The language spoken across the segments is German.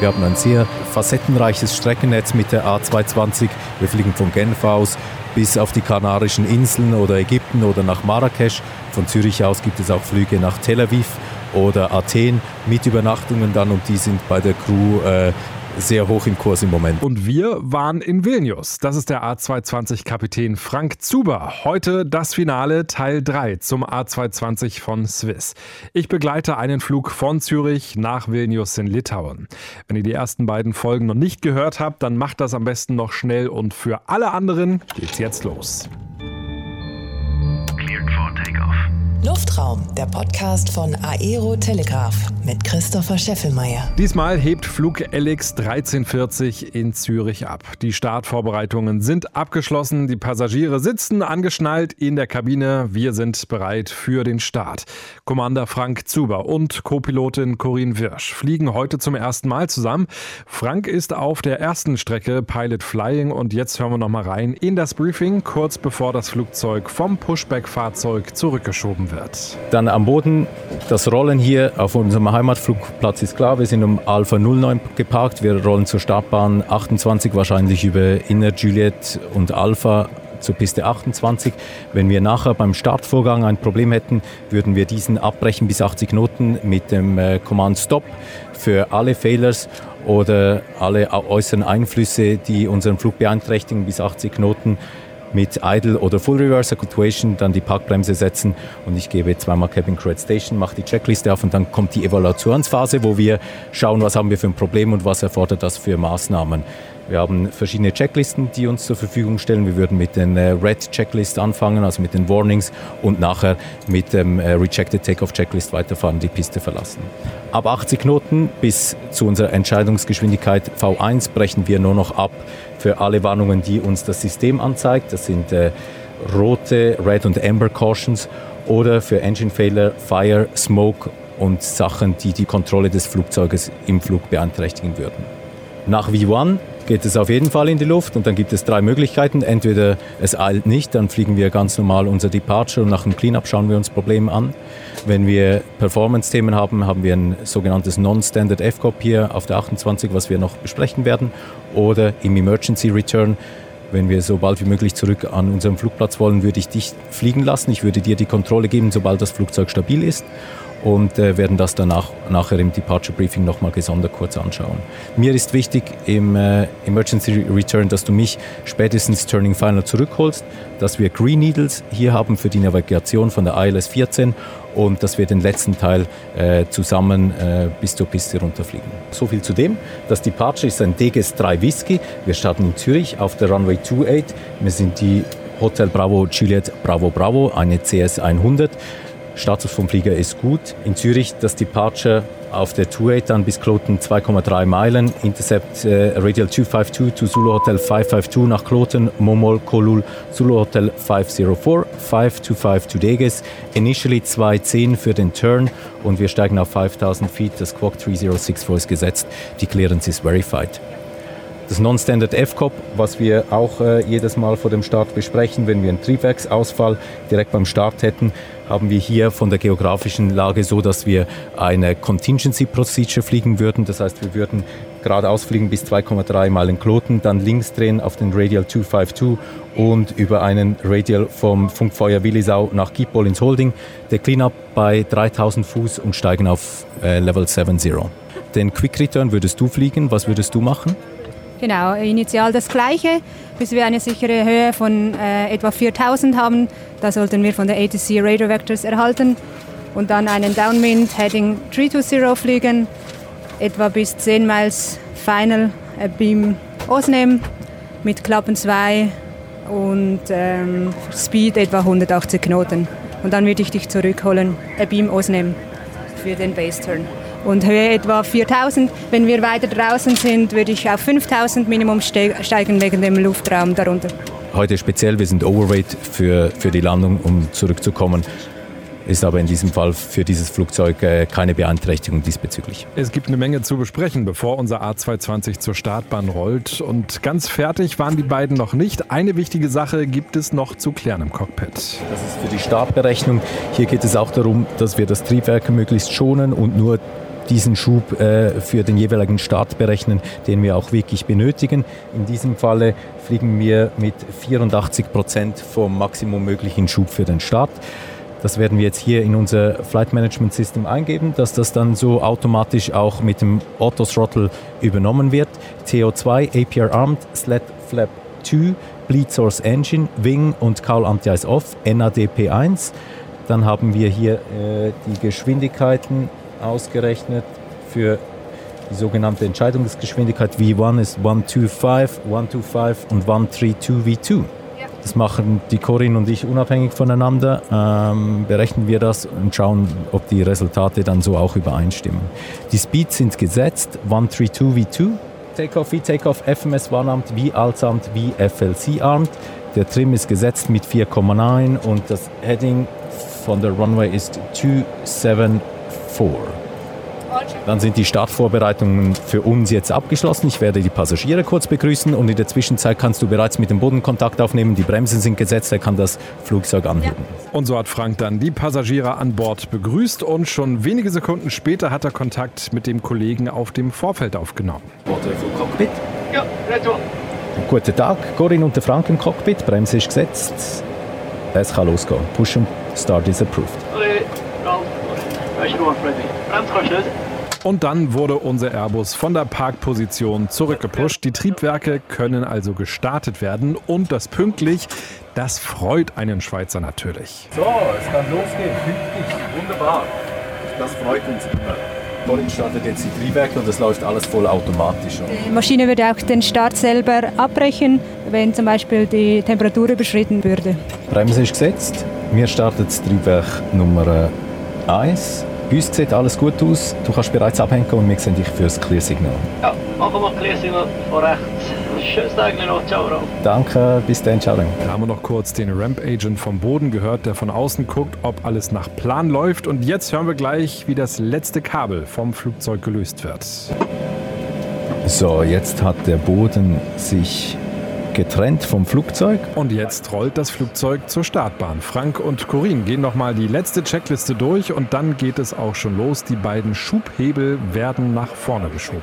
Wir haben ein sehr facettenreiches Streckennetz mit der A220. Wir fliegen von Genf aus bis auf die Kanarischen Inseln oder Ägypten oder nach Marrakesch. Von Zürich aus gibt es auch Flüge nach Tel Aviv oder Athen mit Übernachtungen dann und die sind bei der Crew äh, sehr hoch im Kurs im Moment. Und wir waren in Vilnius. Das ist der A220-Kapitän Frank Zuber. Heute das Finale Teil 3 zum A220 von Swiss. Ich begleite einen Flug von Zürich nach Vilnius in Litauen. Wenn ihr die ersten beiden Folgen noch nicht gehört habt, dann macht das am besten noch schnell und für alle anderen geht's jetzt los. Luftraum, der Podcast von Aero Telegraph mit Christopher Scheffelmeier. Diesmal hebt Flug LX 1340 in Zürich ab. Die Startvorbereitungen sind abgeschlossen, die Passagiere sitzen angeschnallt in der Kabine. Wir sind bereit für den Start. Commander Frank Zuber und Co-Pilotin Corinne Wirsch fliegen heute zum ersten Mal zusammen. Frank ist auf der ersten Strecke Pilot Flying und jetzt hören wir noch mal rein in das Briefing, kurz bevor das Flugzeug vom Pushback-Fahrzeug zurückgeschoben wird wird. Dann am Boden, das Rollen hier auf unserem Heimatflugplatz ist klar. Wir sind um Alpha 09 geparkt. Wir rollen zur Startbahn 28 wahrscheinlich über Inner Juliet und Alpha zur Piste 28. Wenn wir nachher beim Startvorgang ein Problem hätten, würden wir diesen abbrechen bis 80 Knoten mit dem äh, Command Stop für alle Failures oder alle äußeren Einflüsse, die unseren Flug beeinträchtigen bis 80 Knoten mit Idle oder Full Reverse Actuation dann die Parkbremse setzen und ich gebe zweimal Cabin Crew Station, mache die Checkliste auf und dann kommt die Evaluationsphase, wo wir schauen, was haben wir für ein Problem und was erfordert das für Maßnahmen. Wir haben verschiedene Checklisten, die uns zur Verfügung stellen. Wir würden mit den äh, Red Checklist anfangen, also mit den Warnings und nachher mit dem äh, Rejected Takeoff Checklist weiterfahren, die Piste verlassen. Ab 80 Knoten bis zu unserer Entscheidungsgeschwindigkeit V1 brechen wir nur noch ab für alle Warnungen, die uns das System anzeigt. Das sind äh, rote Red und Amber Cautions oder für Engine Failure, Fire, Smoke und Sachen, die die Kontrolle des Flugzeuges im Flug beeinträchtigen würden. Nach V1 geht es auf jeden Fall in die Luft und dann gibt es drei Möglichkeiten. Entweder es eilt nicht, dann fliegen wir ganz normal unser Departure und nach dem Cleanup schauen wir uns Problem an. Wenn wir Performance-Themen haben, haben wir ein sogenanntes Non-Standard FCOP hier auf der 28, was wir noch besprechen werden. Oder im Emergency Return, wenn wir so bald wie möglich zurück an unseren Flugplatz wollen, würde ich dich fliegen lassen. Ich würde dir die Kontrolle geben, sobald das Flugzeug stabil ist und äh, werden das danach nachher im Departure Briefing nochmal gesondert kurz anschauen. Mir ist wichtig im äh, Emergency Return, dass du mich spätestens Turning Final zurückholst, dass wir Green Needles hier haben für die Navigation von der ILS 14 und dass wir den letzten Teil äh, zusammen äh, bis zur Piste runterfliegen. So viel zu dem. Das Departure ist ein DGS 3 Whisky. Wir starten in Zürich auf der Runway 28. Wir sind die Hotel Bravo Juliet Bravo Bravo, eine CS 100. Status vom Flieger ist gut. In Zürich das Departure auf der 28 dann bis Kloten 2,3 Meilen. Intercept äh, Radial 252 zu Zulu Hotel 552 nach Kloten, Momol, Kolul, Zulu Hotel 504, 525 to Deges. Initially 210 für den Turn und wir steigen auf 5000 Feet. Das Squawk 3064 ist gesetzt. Die Clearance ist verified. Das Non-Standard FCOP, was wir auch äh, jedes Mal vor dem Start besprechen, wenn wir einen Triebwerksausfall direkt beim Start hätten, haben wir hier von der geografischen Lage so, dass wir eine Contingency Procedure fliegen würden. Das heißt, wir würden geradeaus fliegen bis 2,3 Meilen Kloten, dann links drehen auf den Radial 252 und über einen Radial vom Funkfeuer Willisau nach Kiepol ins Holding. Der Cleanup bei 3000 Fuß und steigen auf äh, Level 70. Den Quick Return würdest du fliegen. Was würdest du machen? Genau, initial das gleiche, bis wir eine sichere Höhe von äh, etwa 4000 haben. Da sollten wir von der ATC Radar Vectors erhalten und dann einen Downwind Heading 320 fliegen, etwa bis 10 Miles Final äh, Beam ausnehmen mit Klappen 2 und ähm, Speed etwa 180 Knoten. Und dann würde ich dich zurückholen, ein Beam ausnehmen für den Base Turn und Höhe etwa 4000. Wenn wir weiter draußen sind, würde ich auf 5000 Minimum steigen wegen dem Luftraum darunter. Heute speziell, wir sind overweight für, für die Landung, um zurückzukommen ist aber in diesem Fall für dieses Flugzeug äh, keine Beeinträchtigung diesbezüglich. Es gibt eine Menge zu besprechen, bevor unser A220 zur Startbahn rollt. Und ganz fertig waren die beiden noch nicht. Eine wichtige Sache gibt es noch zu klären im Cockpit. Das ist für die Startberechnung. Hier geht es auch darum, dass wir das Triebwerk möglichst schonen und nur diesen Schub äh, für den jeweiligen Start berechnen, den wir auch wirklich benötigen. In diesem Falle fliegen wir mit 84 Prozent vom Maximum möglichen Schub für den Start. Das werden wir jetzt hier in unser Flight Management System eingeben, dass das dann so automatisch auch mit dem Auto Throttle übernommen wird. TO2, APR Armed, Sled Flap 2, Bleed Source Engine, Wing und Cowl Anti-Ice Off, NADP1. Dann haben wir hier äh, die Geschwindigkeiten ausgerechnet für die sogenannte Entscheidungsgeschwindigkeit. V1 ist 125, 125 und 132 V2. Das machen die Corinne und ich unabhängig voneinander. Ähm, berechnen wir das und schauen, ob die Resultate dann so auch übereinstimmen. Die Speeds sind gesetzt, 132 V2. Takeoff wie Takeoff, FMS Warnamt wie Alsamt wie FLC Armed. Der Trim ist gesetzt mit 4,9 und das Heading von der Runway ist 274. Dann sind die Startvorbereitungen für uns jetzt abgeschlossen. Ich werde die Passagiere kurz begrüßen und in der Zwischenzeit kannst du bereits mit dem Boden Kontakt aufnehmen. Die Bremsen sind gesetzt, er kann das Flugzeug anheben. Ja. Und so hat Frank dann die Passagiere an Bord begrüßt und schon wenige Sekunden später hat er Kontakt mit dem Kollegen auf dem Vorfeld aufgenommen. Cockpit? Ja, retour. Guten Tag, Corinne und der Frank im Cockpit. Bremse ist gesetzt. Es kann losgehen. Push and Start is approved. Okay, Bremse kannst du und dann wurde unser Airbus von der Parkposition zurückgepusht. Die Triebwerke können also gestartet werden und das pünktlich, das freut einen Schweizer natürlich. So, es kann losgehen, pünktlich, wunderbar. Das freut uns immer. Colin startet jetzt die Triebwerke und es läuft alles voll automatisch. Die Maschine würde auch den Start selber abbrechen, wenn zum Beispiel die Temperatur überschritten würde. Bremse ist gesetzt. Wir starten das Triebwerk Nummer 1. Bei uns sieht alles gut aus. Du kannst bereits abhängen und wir sehen dich für das Clear-Signal. Ja, machen wir Clear-Signal von rechts. Schönes Tag noch. Ciao. Danke, bis dann. Ciao. Da haben wir noch kurz den Ramp-Agent vom Boden gehört, der von außen guckt, ob alles nach Plan läuft. Und jetzt hören wir gleich, wie das letzte Kabel vom Flugzeug gelöst wird. So, jetzt hat der Boden sich getrennt vom Flugzeug. Und jetzt rollt das Flugzeug zur Startbahn. Frank und Corinne gehen nochmal die letzte Checkliste durch und dann geht es auch schon los. Die beiden Schubhebel werden nach vorne geschoben.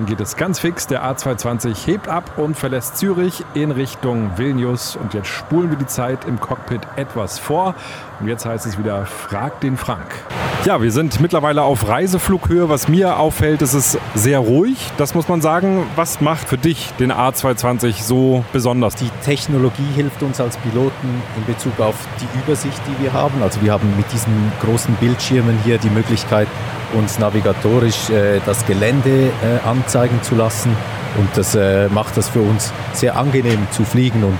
Dann geht es ganz fix. Der A220 hebt ab und verlässt Zürich in Richtung Vilnius. Und jetzt spulen wir die Zeit im Cockpit etwas vor. Und jetzt heißt es wieder, frag den Frank. Ja, wir sind mittlerweile auf Reiseflughöhe. Was mir auffällt, ist es sehr ruhig. Das muss man sagen. Was macht für dich den A220 so besonders? Die Technologie hilft uns als Piloten in Bezug auf die Übersicht, die wir haben. Also wir haben mit diesen großen Bildschirmen hier die Möglichkeit, uns navigatorisch äh, das Gelände äh, anzeigen zu lassen. Und das äh, macht das für uns sehr angenehm zu fliegen und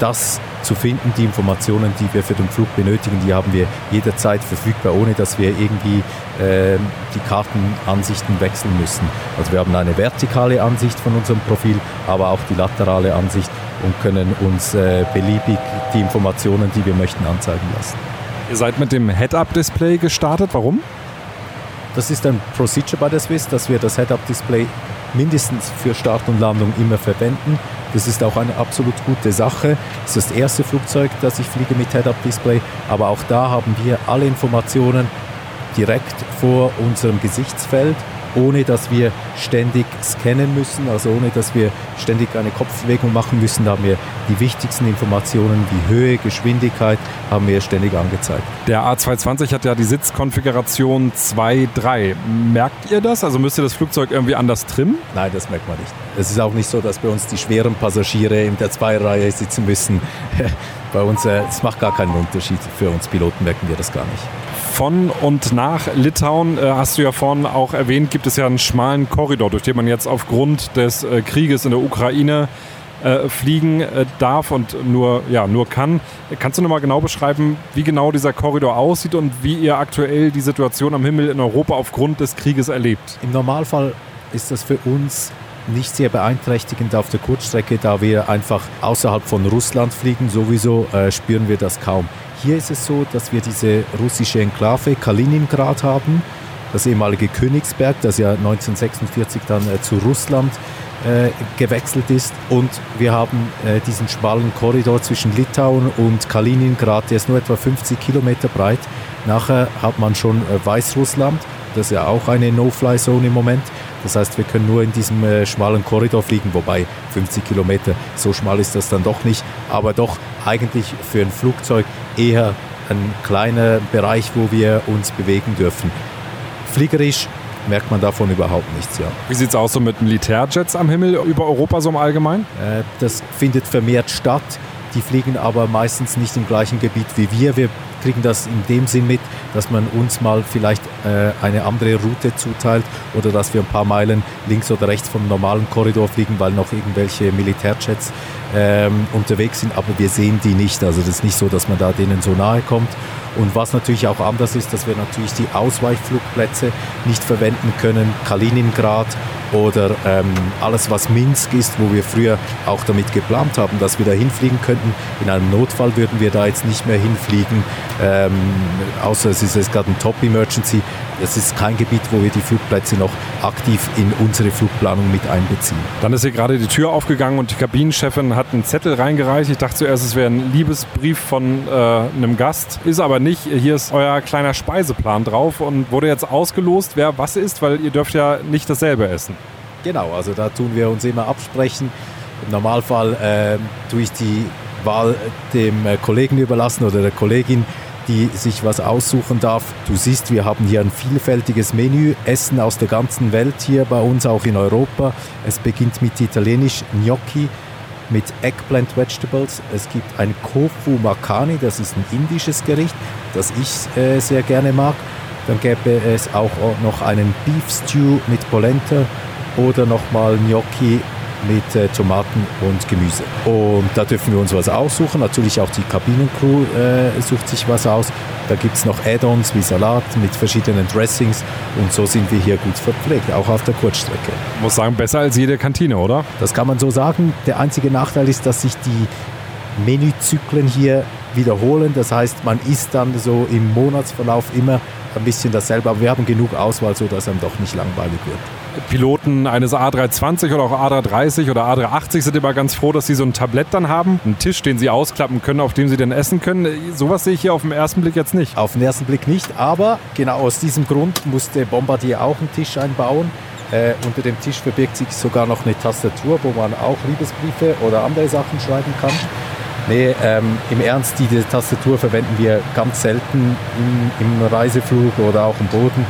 das zu finden, die Informationen, die wir für den Flug benötigen, die haben wir jederzeit verfügbar, ohne dass wir irgendwie äh, die Kartenansichten wechseln müssen. Also wir haben eine vertikale Ansicht von unserem Profil, aber auch die laterale Ansicht und können uns äh, beliebig die Informationen, die wir möchten, anzeigen lassen. Ihr seid mit dem Head-Up-Display gestartet. Warum? Das ist ein Procedure bei der Swiss, dass wir das Head-Up-Display mindestens für Start und Landung immer verwenden. Das ist auch eine absolut gute Sache. Das ist das erste Flugzeug, das ich fliege mit Head-Up-Display. Aber auch da haben wir alle Informationen direkt vor unserem Gesichtsfeld ohne dass wir ständig scannen müssen, also ohne dass wir ständig eine Kopfbewegung machen müssen. Haben wir die wichtigsten Informationen wie Höhe, Geschwindigkeit, haben wir ständig angezeigt. Der A220 hat ja die Sitzkonfiguration 2.3. Merkt ihr das? Also müsst ihr das Flugzeug irgendwie anders trimmen? Nein, das merkt man nicht. Es ist auch nicht so, dass bei uns die schweren Passagiere in der Zweireihe sitzen müssen. Bei uns, äh, es macht gar keinen Unterschied. Für uns Piloten merken wir das gar nicht. Von und nach Litauen, äh, hast du ja vorhin auch erwähnt, gibt es ja einen schmalen Korridor, durch den man jetzt aufgrund des äh, Krieges in der Ukraine äh, fliegen äh, darf und nur, ja, nur kann. Kannst du nochmal genau beschreiben, wie genau dieser Korridor aussieht und wie ihr aktuell die Situation am Himmel in Europa aufgrund des Krieges erlebt? Im Normalfall ist das für uns nicht sehr beeinträchtigend auf der Kurzstrecke, da wir einfach außerhalb von Russland fliegen. Sowieso äh, spüren wir das kaum. Hier ist es so, dass wir diese russische Enklave Kaliningrad haben, das ehemalige Königsberg, das ja 1946 dann äh, zu Russland äh, gewechselt ist. Und wir haben äh, diesen schmalen Korridor zwischen Litauen und Kaliningrad, der ist nur etwa 50 Kilometer breit. Nachher hat man schon äh, Weißrussland, das ist ja auch eine No-Fly-Zone im Moment. Das heißt, wir können nur in diesem äh, schmalen Korridor fliegen, wobei 50 Kilometer, so schmal ist das dann doch nicht, aber doch eigentlich für ein Flugzeug eher ein kleiner Bereich, wo wir uns bewegen dürfen. Fliegerisch merkt man davon überhaupt nichts, ja. Wie sieht es aus so mit Militärjets am Himmel über Europa so im Allgemeinen? Äh, das findet vermehrt statt. Die fliegen aber meistens nicht im gleichen Gebiet wie wir. Wir kriegen das in dem Sinn mit, dass man uns mal vielleicht äh, eine andere Route zuteilt oder dass wir ein paar Meilen links oder rechts vom normalen Korridor fliegen, weil noch irgendwelche Militärjets ähm, unterwegs sind, aber wir sehen die nicht. Also das ist nicht so, dass man da denen so nahe kommt. Und was natürlich auch anders ist, dass wir natürlich die Ausweichflugplätze nicht verwenden können. Kaliningrad oder ähm, alles, was Minsk ist, wo wir früher auch damit geplant haben, dass wir da hinfliegen könnten. In einem Notfall würden wir da jetzt nicht mehr hinfliegen, ähm, außer es ist jetzt gerade ein Top-Emergency. Es ist kein Gebiet, wo wir die Flugplätze noch aktiv in unsere Flugplanung mit einbeziehen. Dann ist hier gerade die Tür aufgegangen und die Kabinenchefin hat einen Zettel reingereicht. Ich dachte zuerst, es wäre ein Liebesbrief von äh, einem Gast. Ist aber nicht. Hier ist euer kleiner Speiseplan drauf und wurde jetzt ausgelost, wer was isst, weil ihr dürft ja nicht dasselbe essen. Genau, also da tun wir uns immer absprechen. Im Normalfall äh, tue ich die Wahl dem äh, Kollegen überlassen oder der Kollegin, die sich was aussuchen darf. Du siehst, wir haben hier ein vielfältiges Menü, Essen aus der ganzen Welt hier bei uns, auch in Europa. Es beginnt mit italienisch Gnocchi, mit Eggplant Vegetables. Es gibt ein Kofu Makani, das ist ein indisches Gericht, das ich äh, sehr gerne mag. Dann gäbe es auch noch einen Beef Stew mit Polenta oder nochmal Gnocchi mit äh, Tomaten und Gemüse. Und da dürfen wir uns was aussuchen. Natürlich auch die Kabinencrew äh, sucht sich was aus. Da gibt es noch Add-ons wie Salat mit verschiedenen Dressings und so sind wir hier gut verpflegt, auch auf der Kurzstrecke. Ich muss sagen, besser als jede Kantine, oder? Das kann man so sagen. Der einzige Nachteil ist, dass sich die Menüzyklen hier wiederholen. Das heißt, man isst dann so im Monatsverlauf immer ein bisschen dasselbe, aber wir haben genug Auswahl, sodass einem doch nicht langweilig wird. Piloten eines A320 oder auch A330 oder A380 sind immer ganz froh, dass sie so ein Tablett dann haben, einen Tisch, den sie ausklappen können, auf dem sie dann essen können. Sowas sehe ich hier auf den ersten Blick jetzt nicht. Auf den ersten Blick nicht, aber genau aus diesem Grund musste Bombardier auch einen Tisch einbauen. Äh, unter dem Tisch verbirgt sich sogar noch eine Tastatur, wo man auch Liebesbriefe oder andere Sachen schreiben kann. Nee, ähm, im Ernst, diese Tastatur verwenden wir ganz selten im, im Reiseflug oder auch im Boden.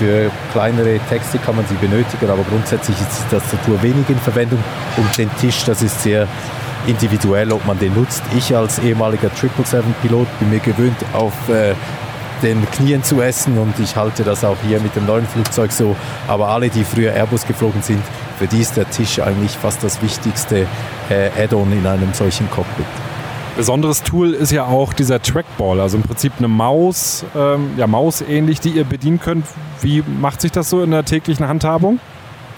Für kleinere Texte kann man sie benötigen, aber grundsätzlich ist die Tastatur wenig in Verwendung und den Tisch, das ist sehr individuell, ob man den nutzt. Ich als ehemaliger 777-Pilot bin mir gewöhnt, auf äh, den Knien zu essen und ich halte das auch hier mit dem neuen Flugzeug so. Aber alle, die früher Airbus geflogen sind, für die ist der Tisch eigentlich fast das wichtigste äh, Add-on in einem solchen Cockpit. Besonderes Tool ist ja auch dieser Trackball, also im Prinzip eine Maus, ähm, ja Maus ähnlich, die ihr bedienen könnt. Wie macht sich das so in der täglichen Handhabung?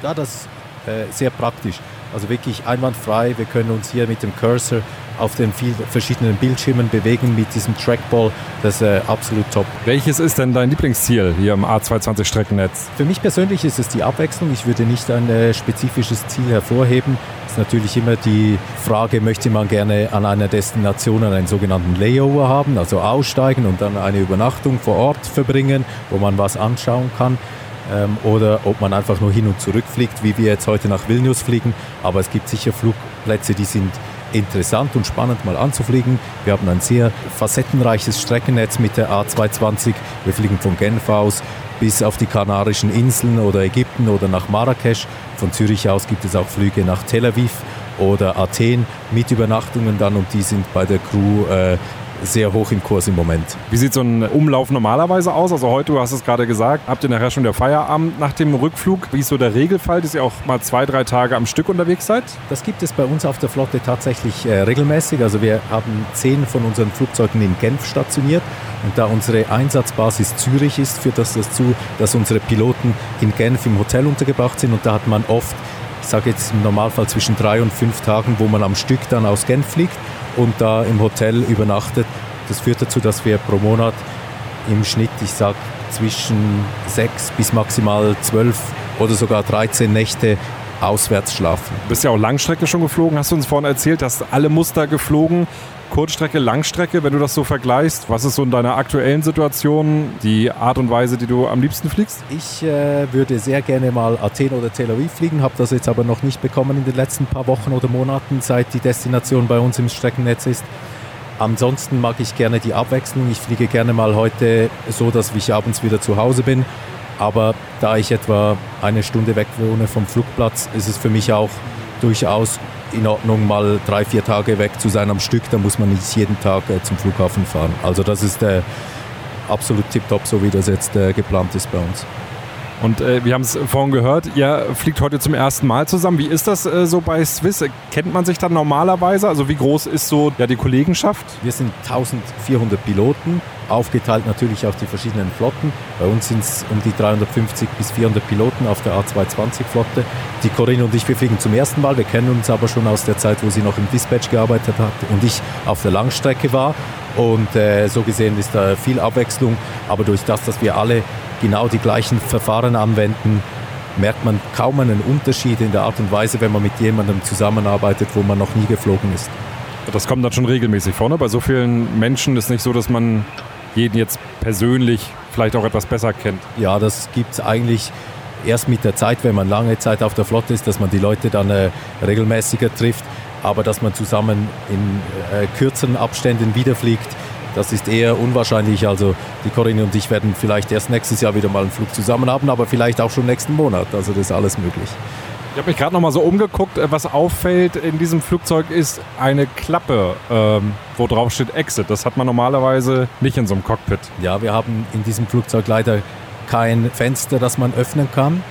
Ja, das ist äh, sehr praktisch. Also wirklich einwandfrei. Wir können uns hier mit dem Cursor auf den vielen verschiedenen Bildschirmen bewegen mit diesem Trackball. Das ist äh, absolut top. Welches ist denn dein Lieblingsziel hier im A220 Streckennetz? Für mich persönlich ist es die Abwechslung. Ich würde nicht ein äh, spezifisches Ziel hervorheben. Es ist natürlich immer die Frage, möchte man gerne an einer Destination einen sogenannten Layover haben, also aussteigen und dann eine Übernachtung vor Ort verbringen, wo man was anschauen kann. ähm, oder ob man einfach nur hin und zurück fliegt, wie wir jetzt heute nach Vilnius fliegen. Aber es gibt sicher Flugplätze, die sind interessant und spannend mal anzufliegen. Wir haben ein sehr facettenreiches Streckennetz mit der A220. Wir fliegen von Genf aus bis auf die Kanarischen Inseln oder Ägypten oder nach Marrakesch. Von Zürich aus gibt es auch Flüge nach Tel Aviv oder Athen mit Übernachtungen dann und die sind bei der Crew äh, sehr hoch im Kurs im Moment. Wie sieht so ein Umlauf normalerweise aus? Also heute, du hast es gerade gesagt, habt ihr nachher schon der Feierabend nach dem Rückflug. Wie ist so der Regelfall, dass ihr auch mal zwei, drei Tage am Stück unterwegs seid? Das gibt es bei uns auf der Flotte tatsächlich äh, regelmäßig. Also wir haben zehn von unseren Flugzeugen in Genf stationiert. Und da unsere Einsatzbasis Zürich ist, führt das dazu, dass unsere Piloten in Genf im Hotel untergebracht sind. Und da hat man oft, ich sage jetzt im Normalfall zwischen drei und fünf Tagen, wo man am Stück dann aus Genf fliegt und da im Hotel übernachtet. Das führt dazu, dass wir pro Monat im Schnitt, ich sage, zwischen sechs bis maximal zwölf oder sogar 13 Nächte auswärts schlafen. Du bist ja auch Langstrecke schon geflogen, hast du uns vorhin erzählt, hast alle Muster geflogen. Kurzstrecke, Langstrecke, wenn du das so vergleichst, was ist so in deiner aktuellen Situation die Art und Weise, die du am liebsten fliegst? Ich äh, würde sehr gerne mal Athen oder Tel Aviv fliegen, habe das jetzt aber noch nicht bekommen in den letzten paar Wochen oder Monaten, seit die Destination bei uns im Streckennetz ist. Ansonsten mag ich gerne die Abwechslung. Ich fliege gerne mal heute so, dass ich abends wieder zu Hause bin. Aber da ich etwa eine Stunde weg wohne vom Flugplatz, ist es für mich auch durchaus in Ordnung, mal drei, vier Tage weg zu sein am Stück. Da muss man nicht jeden Tag äh, zum Flughafen fahren. Also das ist äh, absolut tiptop, so wie das jetzt äh, geplant ist bei uns. Und äh, wir haben es vorhin gehört, ihr fliegt heute zum ersten Mal zusammen. Wie ist das äh, so bei Swiss? Kennt man sich dann normalerweise? Also wie groß ist so ja, die Kollegenschaft? Wir sind 1400 Piloten, aufgeteilt natürlich auf die verschiedenen Flotten. Bei uns sind es um die 350 bis 400 Piloten auf der A220-Flotte. Die Corinne und ich, wir fliegen zum ersten Mal. Wir kennen uns aber schon aus der Zeit, wo sie noch im Dispatch gearbeitet hat und ich auf der Langstrecke war. Und äh, so gesehen ist da viel Abwechslung. Aber durch das, dass wir alle genau die gleichen Verfahren anwenden, merkt man kaum einen Unterschied in der Art und Weise, wenn man mit jemandem zusammenarbeitet, wo man noch nie geflogen ist. Das kommt dann schon regelmäßig vor. Ne? Bei so vielen Menschen ist es nicht so, dass man jeden jetzt persönlich vielleicht auch etwas besser kennt. Ja, das gibt es eigentlich erst mit der Zeit, wenn man lange Zeit auf der Flotte ist, dass man die Leute dann äh, regelmäßiger trifft. Aber dass man zusammen in äh, kürzeren Abständen wiederfliegt, das ist eher unwahrscheinlich. Also die Corinne und ich werden vielleicht erst nächstes Jahr wieder mal einen Flug zusammen haben, aber vielleicht auch schon nächsten Monat. Also das ist alles möglich. Ich habe mich gerade noch mal so umgeguckt. Äh, was auffällt in diesem Flugzeug ist eine Klappe, ähm, wo drauf steht Exit. Das hat man normalerweise nicht in so einem Cockpit. Ja, wir haben in diesem Flugzeug leider kein Fenster, das man öffnen kann.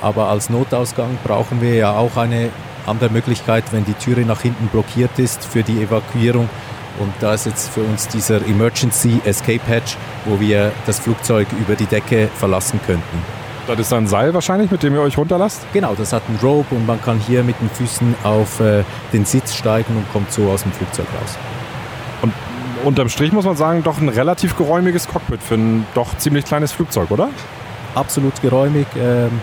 Aber als Notausgang brauchen wir ja auch eine andere Möglichkeit, wenn die Türe nach hinten blockiert ist für die Evakuierung und da ist jetzt für uns dieser Emergency Escape Hatch, wo wir das Flugzeug über die Decke verlassen könnten. Das ist ein Seil wahrscheinlich, mit dem ihr euch runterlasst? Genau, das hat einen Rope und man kann hier mit den Füßen auf äh, den Sitz steigen und kommt so aus dem Flugzeug raus. Und unterm Strich muss man sagen, doch ein relativ geräumiges Cockpit für ein doch ziemlich kleines Flugzeug, oder? Absolut geräumig, ähm,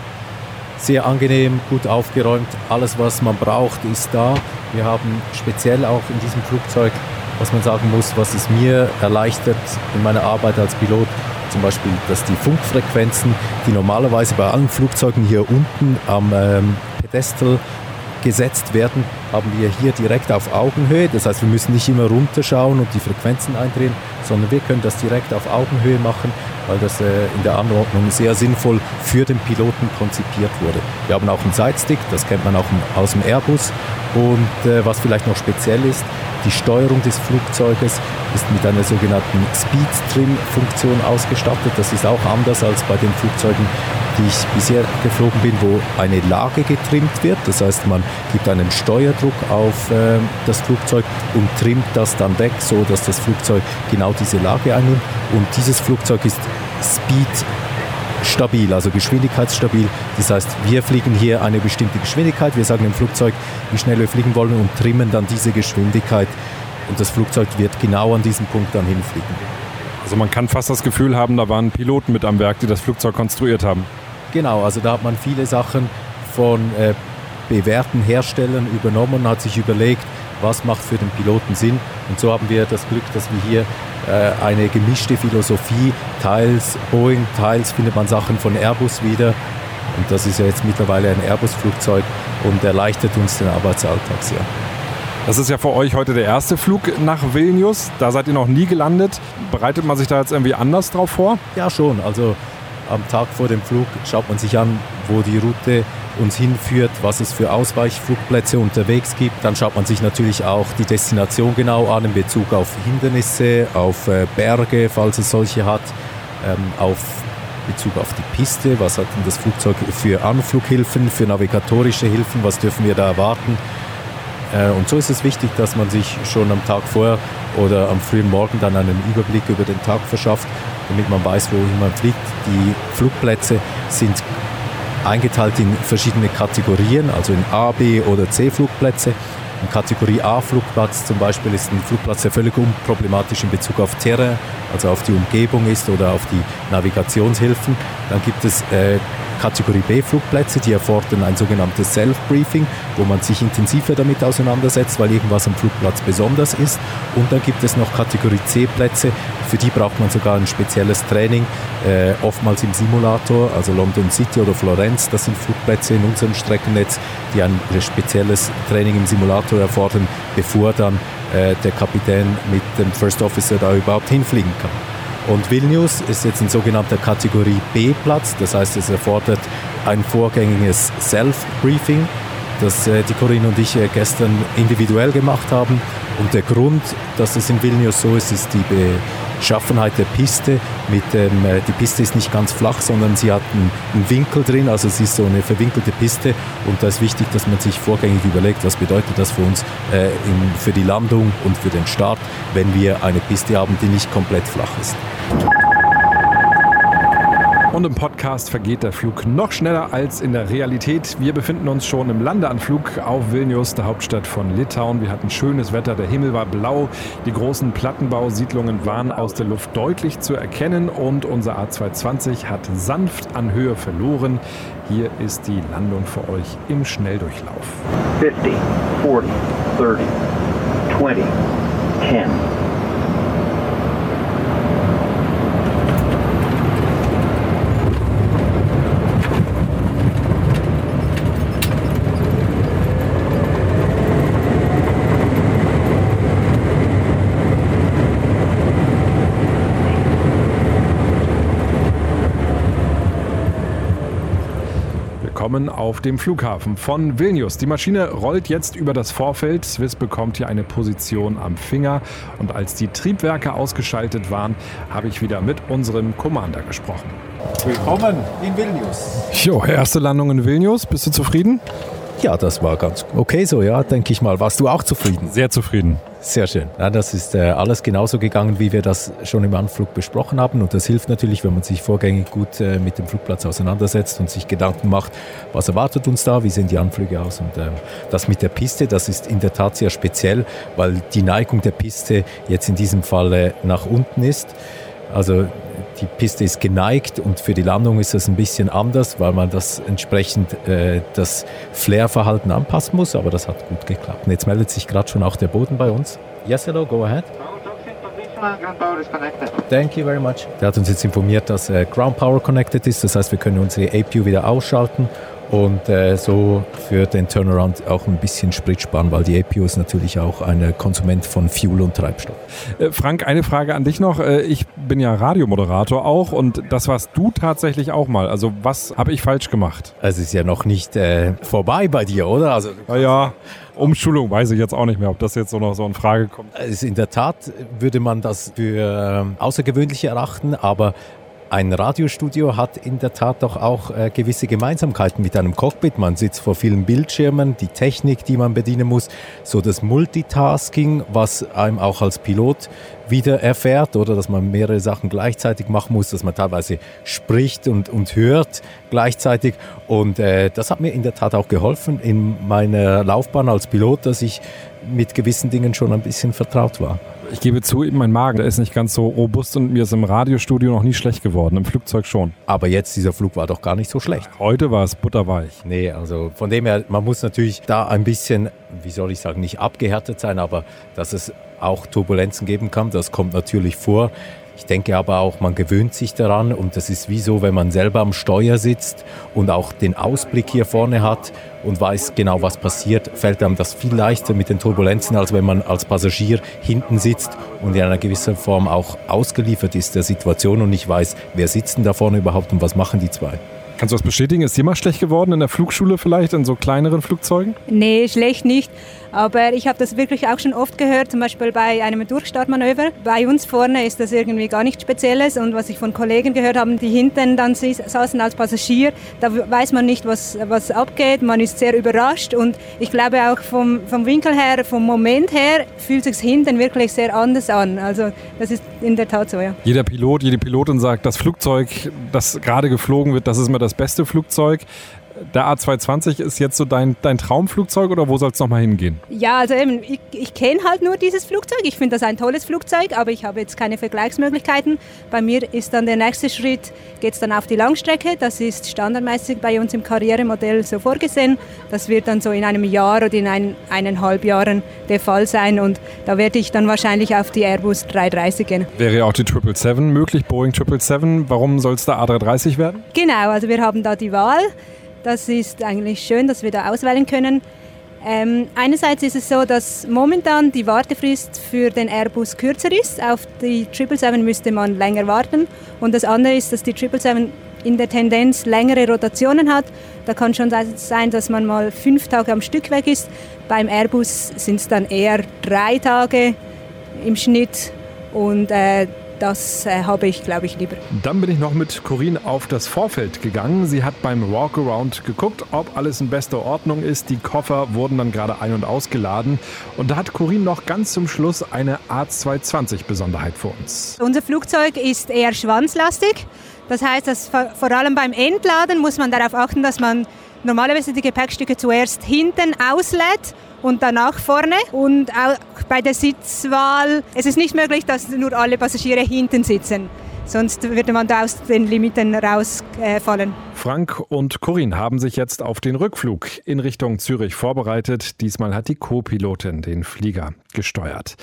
sehr angenehm, gut aufgeräumt. Alles, was man braucht, ist da. Wir haben speziell auch in diesem Flugzeug was man sagen muss, was es mir erleichtert in meiner Arbeit als Pilot, zum Beispiel, dass die Funkfrequenzen, die normalerweise bei allen Flugzeugen hier unten am ähm, Pedestal gesetzt werden, haben wir hier direkt auf Augenhöhe. Das heißt, wir müssen nicht immer runterschauen und die Frequenzen eindrehen, sondern wir können das direkt auf Augenhöhe machen, weil das äh, in der Anordnung sehr sinnvoll für den Piloten konzipiert wurde. Wir haben auch einen Sidestick, das kennt man auch aus dem Airbus. Und äh, was vielleicht noch speziell ist, die Steuerung des Flugzeuges ist mit einer sogenannten Speed-Trim-Funktion ausgestattet. Das ist auch anders als bei den Flugzeugen, die ich bisher geflogen bin, wo eine Lage getrimmt wird. Das heißt, man gibt einen Steuerdruck auf äh, das Flugzeug und trimmt das dann weg, so dass das Flugzeug genau diese Lage einnimmt. Und dieses Flugzeug ist Speed stabil, also geschwindigkeitsstabil. Das heißt, wir fliegen hier eine bestimmte Geschwindigkeit, wir sagen dem Flugzeug, wie schnell wir fliegen wollen und trimmen dann diese Geschwindigkeit und das Flugzeug wird genau an diesem Punkt dann hinfliegen. Also man kann fast das Gefühl haben, da waren Piloten mit am Werk, die das Flugzeug konstruiert haben. Genau, also da hat man viele Sachen von äh, bewährten Herstellern übernommen und hat sich überlegt, was macht für den Piloten Sinn. Und so haben wir das Glück, dass wir hier äh, eine gemischte Philosophie. Teils Boeing, teils findet man Sachen von Airbus wieder. Und das ist ja jetzt mittlerweile ein Airbus-Flugzeug und erleichtert uns den Arbeitsalltag sehr. Das ist ja für euch heute der erste Flug nach Vilnius. Da seid ihr noch nie gelandet. Bereitet man sich da jetzt irgendwie anders drauf vor? Ja, schon. Also am Tag vor dem Flug schaut man sich an, wo die Route uns hinführt, was es für Ausweichflugplätze unterwegs gibt. Dann schaut man sich natürlich auch die Destination genau an in Bezug auf Hindernisse, auf äh, Berge, falls es solche hat, ähm, auf Bezug auf die Piste, was hat denn das Flugzeug für Anflughilfen, für navigatorische Hilfen, was dürfen wir da erwarten. Äh, und so ist es wichtig, dass man sich schon am Tag vorher oder am frühen Morgen dann einen Überblick über den Tag verschafft, damit man weiß, wohin man fliegt. Die Flugplätze sind eingeteilt in verschiedene Kategorien, also in A, B oder C Flugplätze. Ein Kategorie A Flugplatz zum Beispiel ist ein Flugplatz, der völlig unproblematisch in Bezug auf Terrain, also auf die Umgebung ist oder auf die Navigationshilfen. Dann gibt es äh, Kategorie B Flugplätze, die erfordern ein sogenanntes Self-Briefing, wo man sich intensiver damit auseinandersetzt, weil irgendwas am Flugplatz besonders ist. Und dann gibt es noch Kategorie C Plätze, für die braucht man sogar ein spezielles Training, äh, oftmals im Simulator, also London City oder Florenz, das sind Flugplätze in unserem Streckennetz, die ein spezielles Training im Simulator erfordern, bevor dann äh, der Kapitän mit dem First Officer da überhaupt hinfliegen kann. Und Vilnius ist jetzt in sogenannter Kategorie B-Platz, das heißt, es erfordert ein vorgängiges Self-Briefing, das äh, die Corinne und ich äh, gestern individuell gemacht haben. Und der Grund, dass es in Vilnius so ist, ist die Beschaffenheit der Piste. Mit dem, äh, die Piste ist nicht ganz flach, sondern sie hat einen, einen Winkel drin, also sie ist so eine verwinkelte Piste. Und da ist wichtig, dass man sich vorgängig überlegt, was bedeutet das für uns äh, in, für die Landung und für den Start, wenn wir eine Piste haben, die nicht komplett flach ist. Und im Podcast vergeht der Flug noch schneller als in der Realität. Wir befinden uns schon im Landeanflug auf Vilnius, der Hauptstadt von Litauen. Wir hatten schönes Wetter, der Himmel war blau, die großen Plattenbausiedlungen waren aus der Luft deutlich zu erkennen und unser A220 hat sanft an Höhe verloren. Hier ist die Landung für euch im Schnelldurchlauf. 50, 40, 30, 20, 10. willkommen auf dem Flughafen von Vilnius. Die Maschine rollt jetzt über das Vorfeld. Swiss bekommt hier eine Position am Finger. Und als die Triebwerke ausgeschaltet waren, habe ich wieder mit unserem Commander gesprochen. Willkommen in Vilnius. Jo, erste Landung in Vilnius. Bist du zufrieden? Ja, das war ganz okay so, ja, denke ich mal. Warst du auch zufrieden? Sehr zufrieden. Sehr schön. Ja, das ist äh, alles genauso gegangen, wie wir das schon im Anflug besprochen haben. Und das hilft natürlich, wenn man sich vorgängig gut äh, mit dem Flugplatz auseinandersetzt und sich Gedanken macht, was erwartet uns da, wie sehen die Anflüge aus. Und äh, das mit der Piste, das ist in der Tat sehr speziell, weil die Neigung der Piste jetzt in diesem Fall nach unten ist. Also die Piste ist geneigt und für die Landung ist das ein bisschen anders, weil man das entsprechend äh, das Flair-Verhalten anpassen muss, aber das hat gut geklappt. Und jetzt meldet sich gerade schon auch der Boden bei uns. Yes, hello, go ahead. Thank you very much. Der hat uns jetzt informiert, dass äh, Ground Power connected ist, das heißt, wir können unsere APU wieder ausschalten und äh, so für den Turnaround auch ein bisschen Sprit sparen, weil die APU ist natürlich auch ein Konsument von Fuel und Treibstoff. Äh, Frank, eine Frage an dich noch. Äh, ich bin ja Radiomoderator auch und das warst du tatsächlich auch mal. Also was habe ich falsch gemacht? Es ist ja noch nicht äh, vorbei bei dir, oder? Also, ja, ja. Umschulung weiß ich jetzt auch nicht mehr, ob das jetzt so noch so in Frage kommt. Also in der Tat würde man das für äh, außergewöhnlich erachten, aber ein Radiostudio hat in der Tat doch auch äh, gewisse Gemeinsamkeiten mit einem Cockpit. Man sitzt vor vielen Bildschirmen, die Technik, die man bedienen muss, so das Multitasking, was einem auch als Pilot wieder erfährt oder dass man mehrere Sachen gleichzeitig machen muss, dass man teilweise spricht und, und hört gleichzeitig. Und äh, das hat mir in der Tat auch geholfen in meiner Laufbahn als Pilot, dass ich mit gewissen Dingen schon ein bisschen vertraut war. Ich gebe zu, mein Magen, der ist nicht ganz so robust und mir ist im Radiostudio noch nie schlecht geworden, im Flugzeug schon. Aber jetzt, dieser Flug war doch gar nicht so schlecht. Heute war es butterweich. Nee, also von dem her, man muss natürlich da ein bisschen, wie soll ich sagen, nicht abgehärtet sein, aber dass es auch Turbulenzen geben kann, das kommt natürlich vor. Ich denke aber auch, man gewöhnt sich daran und das ist wie so, wenn man selber am Steuer sitzt und auch den Ausblick hier vorne hat und weiß genau, was passiert, fällt einem das viel leichter mit den Turbulenzen, als wenn man als Passagier hinten sitzt und in einer gewissen Form auch ausgeliefert ist der Situation und nicht weiß, wer sitzt denn da vorne überhaupt und was machen die zwei. Kannst du das bestätigen? Ist dir mal schlecht geworden in der Flugschule vielleicht, in so kleineren Flugzeugen? Nee, schlecht nicht. Aber ich habe das wirklich auch schon oft gehört, zum Beispiel bei einem Durchstartmanöver. Bei uns vorne ist das irgendwie gar nichts Spezielles. Und was ich von Kollegen gehört habe, die hinten dann saßen als Passagier, da weiß man nicht, was, was abgeht. Man ist sehr überrascht. Und ich glaube auch vom, vom Winkel her, vom Moment her, fühlt sich hinten wirklich sehr anders an. Also das ist in der Tat so, ja. Jeder Pilot, jede Pilotin sagt, das Flugzeug, das gerade geflogen wird, das ist immer das beste Flugzeug der A220 ist jetzt so dein, dein Traumflugzeug oder wo soll es nochmal hingehen? Ja, also eben, ich, ich kenne halt nur dieses Flugzeug. Ich finde das ein tolles Flugzeug, aber ich habe jetzt keine Vergleichsmöglichkeiten. Bei mir ist dann der nächste Schritt, geht es dann auf die Langstrecke. Das ist standardmäßig bei uns im Karrieremodell so vorgesehen. Das wird dann so in einem Jahr oder in ein, eineinhalb Jahren der Fall sein und da werde ich dann wahrscheinlich auf die Airbus 330 gehen. Wäre auch die 777 möglich, Boeing 777. Warum soll es der A330 werden? Genau, also wir haben da die Wahl. Das ist eigentlich schön, dass wir da auswählen können. Ähm, einerseits ist es so, dass momentan die Wartefrist für den Airbus kürzer ist. Auf die 777 müsste man länger warten. Und das andere ist, dass die 777 in der Tendenz längere Rotationen hat. Da kann schon sein, dass man mal fünf Tage am Stück weg ist. Beim Airbus sind es dann eher drei Tage im Schnitt. Und äh, das äh, habe ich, glaube ich, lieber. Dann bin ich noch mit Corinne auf das Vorfeld gegangen. Sie hat beim Walkaround geguckt, ob alles in bester Ordnung ist. Die Koffer wurden dann gerade ein- und ausgeladen. Und da hat Corinne noch ganz zum Schluss eine A220-Besonderheit für uns. Unser Flugzeug ist eher schwanzlastig. Das heißt, dass vor allem beim Entladen muss man darauf achten, dass man normalerweise die Gepäckstücke zuerst hinten auslädt und danach vorne. Und auch bei der Sitzwahl, es ist nicht möglich, dass nur alle Passagiere hinten sitzen. Sonst würde man da aus den Limiten rausfallen. Frank und Corinne haben sich jetzt auf den Rückflug in Richtung Zürich vorbereitet. Diesmal hat die Co-Pilotin den Flieger gesteuert.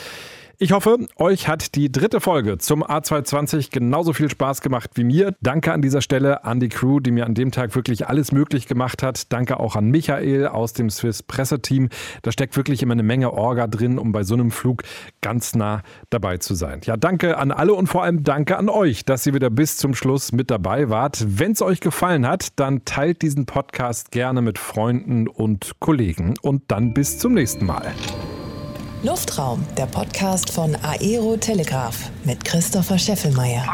Ich hoffe, euch hat die dritte Folge zum A220 genauso viel Spaß gemacht wie mir. Danke an dieser Stelle an die Crew, die mir an dem Tag wirklich alles möglich gemacht hat. Danke auch an Michael aus dem Swiss Presseteam. Da steckt wirklich immer eine Menge Orga drin, um bei so einem Flug ganz nah dabei zu sein. Ja, danke an alle und vor allem danke an euch, dass ihr wieder bis zum Schluss mit dabei wart. Wenn es euch gefallen hat, dann teilt diesen Podcast gerne mit Freunden und Kollegen und dann bis zum nächsten Mal. Luftraum, der Podcast von Aero Telegraph mit Christopher Scheffelmeier.